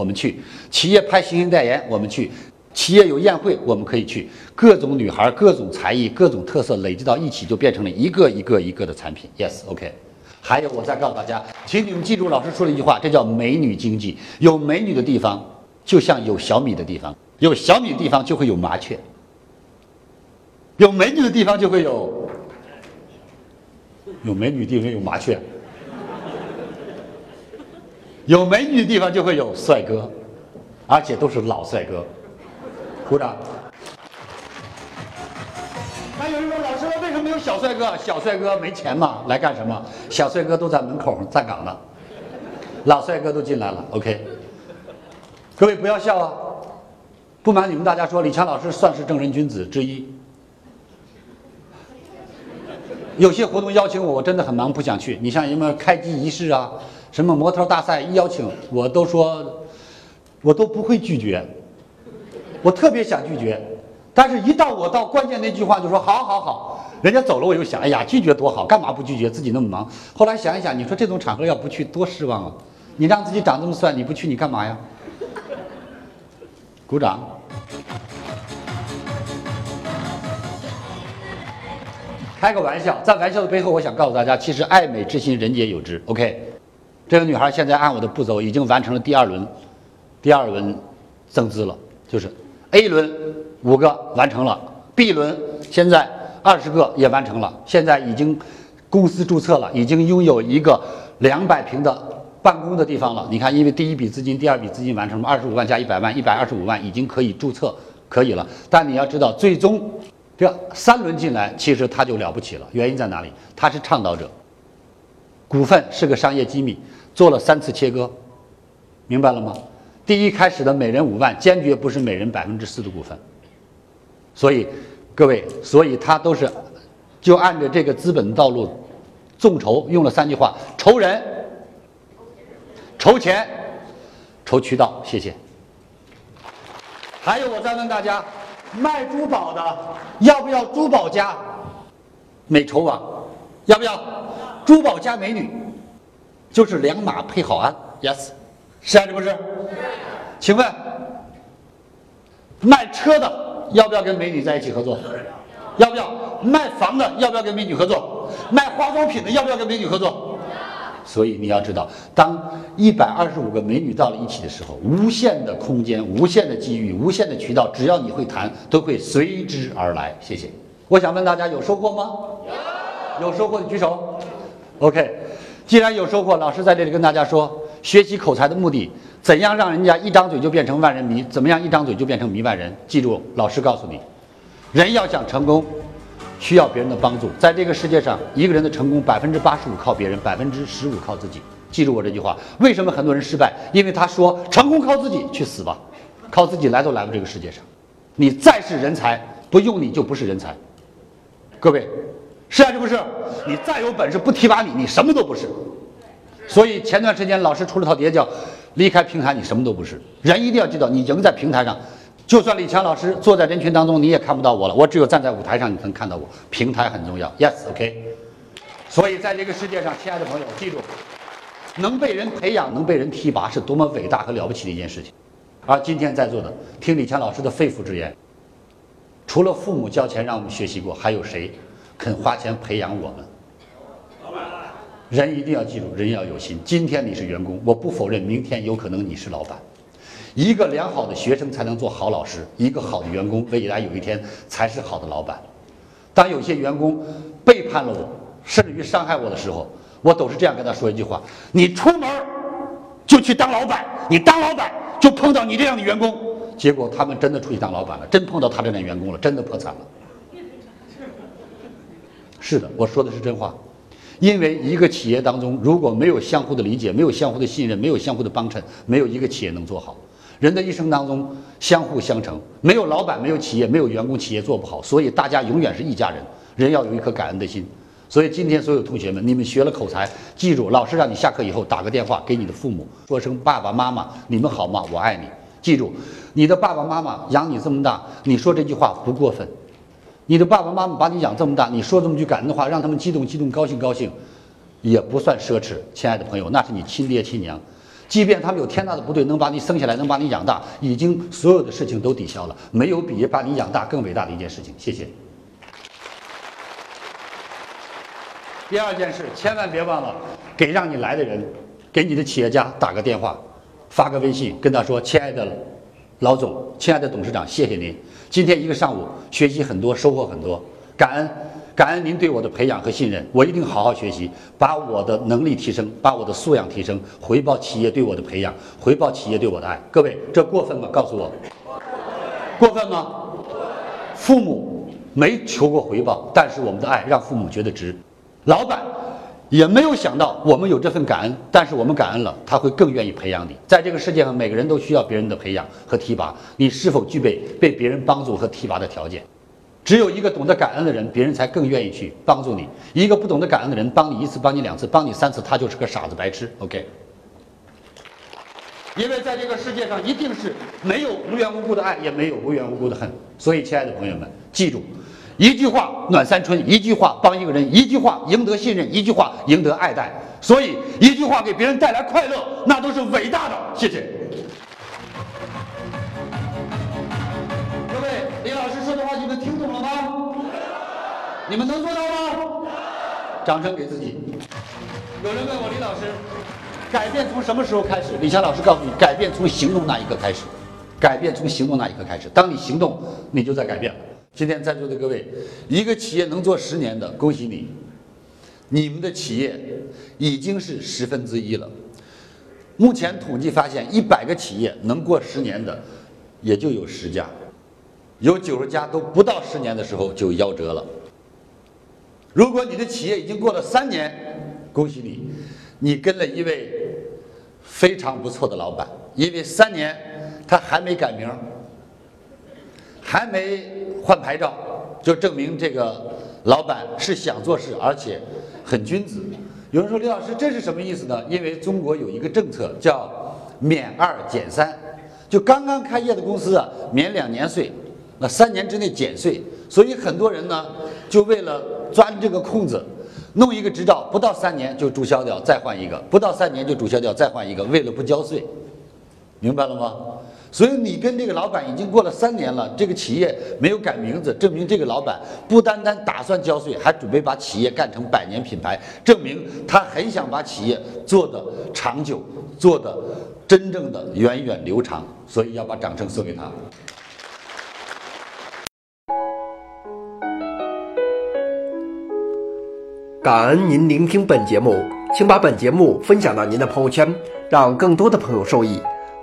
我们去；企业拍新型代言，我们去；企业有宴会，我们可以去。各种女孩、各种才艺、各种特色累积到一起，就变成了一个一个一个的产品。Yes，OK。还有，我再告诉大家，请你们记住老师说了一句话，这叫美女经济。有美女的地方，就像有小米的地方；有小米的地方，就会有麻雀；有美女的地方，就会有有美女地方有麻雀；有美女的地方就会有帅哥，而且都是老帅哥。鼓掌。那有人说，老师，为什么没有小帅哥？小帅哥没钱嘛，来干什么？小帅哥都在门口站岗呢，老帅哥都进来了。OK，各位不要笑啊！不瞒你们大家说，李强老师算是正人君子之一。有些活动邀请我，我真的很忙，不想去。你像什么开机仪式啊，什么模特大赛一邀请，我都说，我都不会拒绝。我特别想拒绝，但是一到我到关键那句话就说好好好，人家走了我又想，哎呀拒绝多好，干嘛不拒绝？自己那么忙。后来想一想，你说这种场合要不去多失望啊！你让自己长这么帅，你不去你干嘛呀？鼓掌。开个玩笑，在玩笑的背后，我想告诉大家，其实爱美之心，人皆有之。OK，这个女孩现在按我的步骤已经完成了第二轮，第二轮增资了，就是 A 轮五个完成了，B 轮现在二十个也完成了，现在已经公司注册了，已经拥有一个两百平的办公的地方了。你看，因为第一笔资金、第二笔资金完成了，二十五万加一百万，一百二十五万已经可以注册可以了。但你要知道，最终。这三轮进来，其实他就了不起了。原因在哪里？他是倡导者，股份是个商业机密，做了三次切割，明白了吗？第一开始的每人五万，坚决不是每人百分之四的股份。所以，各位，所以他都是就按着这个资本道路众筹，用了三句话：筹人、筹钱、筹渠道。谢谢。还有，我再问大家。卖珠宝的要不要珠宝加美筹网？要不要珠宝加美女？就是两马配好鞍，yes，是还是不是？请问卖车的要不要跟美女在一起合作？要不要卖房的要不要跟美女合作？卖化妆品的要不要跟美女合作？所以你要知道，当一百二十五个美女到了一起的时候，无限的空间、无限的机遇、无限的渠道，只要你会谈，都会随之而来。谢谢。我想问大家，有收获吗？有。有收获的举手。OK，既然有收获，老师在这里跟大家说，学习口才的目的，怎样让人家一张嘴就变成万人迷？怎么样一张嘴就变成迷万人？记住，老师告诉你，人要想成功。需要别人的帮助，在这个世界上，一个人的成功百分之八十五靠别人，百分之十五靠自己。记住我这句话。为什么很多人失败？因为他说成功靠自己，去死吧，靠自己来都来不这个世界上。你再是人才，不用你就不是人才。各位，是还是不是？你再有本事，不提拔你，你什么都不是。所以前段时间老师出了套碟，叫离开平台，你什么都不是。人一定要记得，你赢在平台上。就算李强老师坐在人群当中，你也看不到我了。我只有站在舞台上，你能看到我。平台很重要，Yes，OK。所以在这个世界上，亲爱的朋友，记住，能被人培养，能被人提拔，是多么伟大和了不起的一件事情。而今天在座的，听李强老师的肺腑之言，除了父母交钱让我们学习过，还有谁肯花钱培养我们？老板，人一定要记住，人要有心。今天你是员工，我不否认，明天有可能你是老板。一个良好的学生才能做好老师，一个好的员工未来有一天才是好的老板。当有些员工背叛了我，甚至于伤害我的时候，我都是这样跟他说一句话：你出门就去当老板，你当老板就碰到你这样的员工。结果他们真的出去当老板了，真碰到他这样的员工了，真的破产了。是的，我说的是真话。因为一个企业当中如果没有相互的理解，没有相互的信任，没有相互的帮衬，没有一个企业能做好。人的一生当中相互相成，没有老板，没有企业，没有员工，企业做不好。所以大家永远是一家人。人要有一颗感恩的心。所以今天所有同学们，你们学了口才，记住，老师让你下课以后打个电话给你的父母，说声爸爸妈妈，你们好吗？我爱你。记住，你的爸爸妈妈养你这么大，你说这句话不过分。你的爸爸妈妈把你养这么大，你说这么句感恩的话，让他们激动激动，高兴高兴，也不算奢侈。亲爱的朋友，那是你亲爹亲娘。即便他们有天大的不对，能把你生下来，能把你养大，已经所有的事情都抵消了，没有比把你养大更伟大的一件事情。谢谢。第二件事，千万别忘了给让你来的人，给你的企业家打个电话，发个微信，跟他说：“亲爱的老总，亲爱的董事长，谢谢您，今天一个上午学习很多，收获很多，感恩。”感恩您对我的培养和信任，我一定好好学习，把我的能力提升，把我的素养提升，回报企业对我的培养，回报企业对我的爱。各位，这过分吗？告诉我，过分吗？父母没求过回报，但是我们的爱让父母觉得值。老板也没有想到我们有这份感恩，但是我们感恩了，他会更愿意培养你。在这个世界上，每个人都需要别人的培养和提拔，你是否具备被别人帮助和提拔的条件？只有一个懂得感恩的人，别人才更愿意去帮助你。一个不懂得感恩的人，帮你一次，帮你两次，帮你三次，他就是个傻子白痴。OK。因为在这个世界上，一定是没有无缘无故的爱，也没有无缘无故的恨。所以，亲爱的朋友们，记住，一句话暖三春，一句话帮一个人，一句话赢得信任，一句话赢得爱戴。所以，一句话给别人带来快乐，那都是伟大的。谢谢各位，李老师说的话。你们听懂了吗？你们能做到吗？掌声给自己。有人问我李老师，改变从什么时候开始？李强老师告诉你，改变从行动那一刻开始。改变从行动那一刻开始。当你行动，你就在改变。今天在座的各位，一个企业能做十年的，恭喜你，你们的企业已经是十分之一了。目前统计发现，一百个企业能过十年的，也就有十家。有九十家都不到十年的时候就夭折了。如果你的企业已经过了三年，恭喜你，你跟了一位非常不错的老板，因为三年他还没改名，还没换牌照，就证明这个老板是想做事，而且很君子。有人说李老师这是什么意思呢？因为中国有一个政策叫免二减三，就刚刚开业的公司啊，免两年税。那三年之内减税，所以很多人呢，就为了钻这个空子，弄一个执照，不到三年就注销掉，再换一个；不到三年就注销掉，再换一个，为了不交税，明白了吗？所以你跟这个老板已经过了三年了，这个企业没有改名字，证明这个老板不单单打算交税，还准备把企业干成百年品牌，证明他很想把企业做的长久，做的真正的源远流长，所以要把掌声送给他。感恩您聆听本节目，请把本节目分享到您的朋友圈，让更多的朋友受益。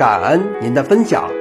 感恩您的分享。